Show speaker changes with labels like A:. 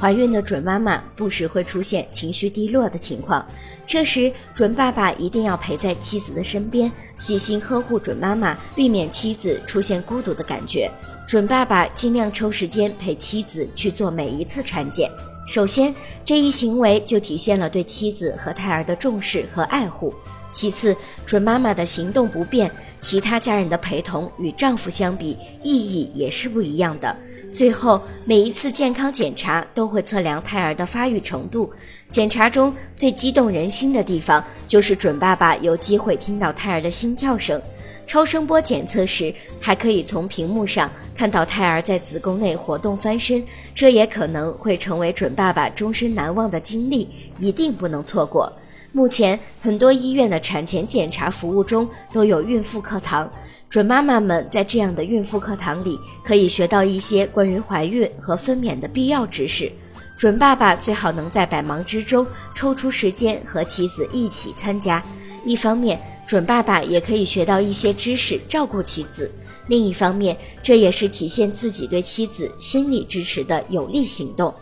A: 怀孕的准妈妈不时会出现情绪低落的情况，这时准爸爸一定要陪在妻子的身边，细心呵护准妈妈，避免妻子出现孤独的感觉。准爸爸尽量抽时间陪妻子去做每一次产检。首先，这一行为就体现了对妻子和胎儿的重视和爱护。其次，准妈妈的行动不便，其他家人的陪同与丈夫相比，意义也是不一样的。最后，每一次健康检查都会测量胎儿的发育程度。检查中最激动人心的地方，就是准爸爸有机会听到胎儿的心跳声。超声波检测时，还可以从屏幕上看到胎儿在子宫内活动翻身，这也可能会成为准爸爸终身难忘的经历，一定不能错过。目前，很多医院的产前检查服务中都有孕妇课堂，准妈妈们在这样的孕妇课堂里可以学到一些关于怀孕和分娩的必要知识。准爸爸最好能在百忙之中抽出时间和妻子一起参加，一方面，准爸爸也可以学到一些知识，照顾妻子；另一方面，这也是体现自己对妻子心理支持的有力行动。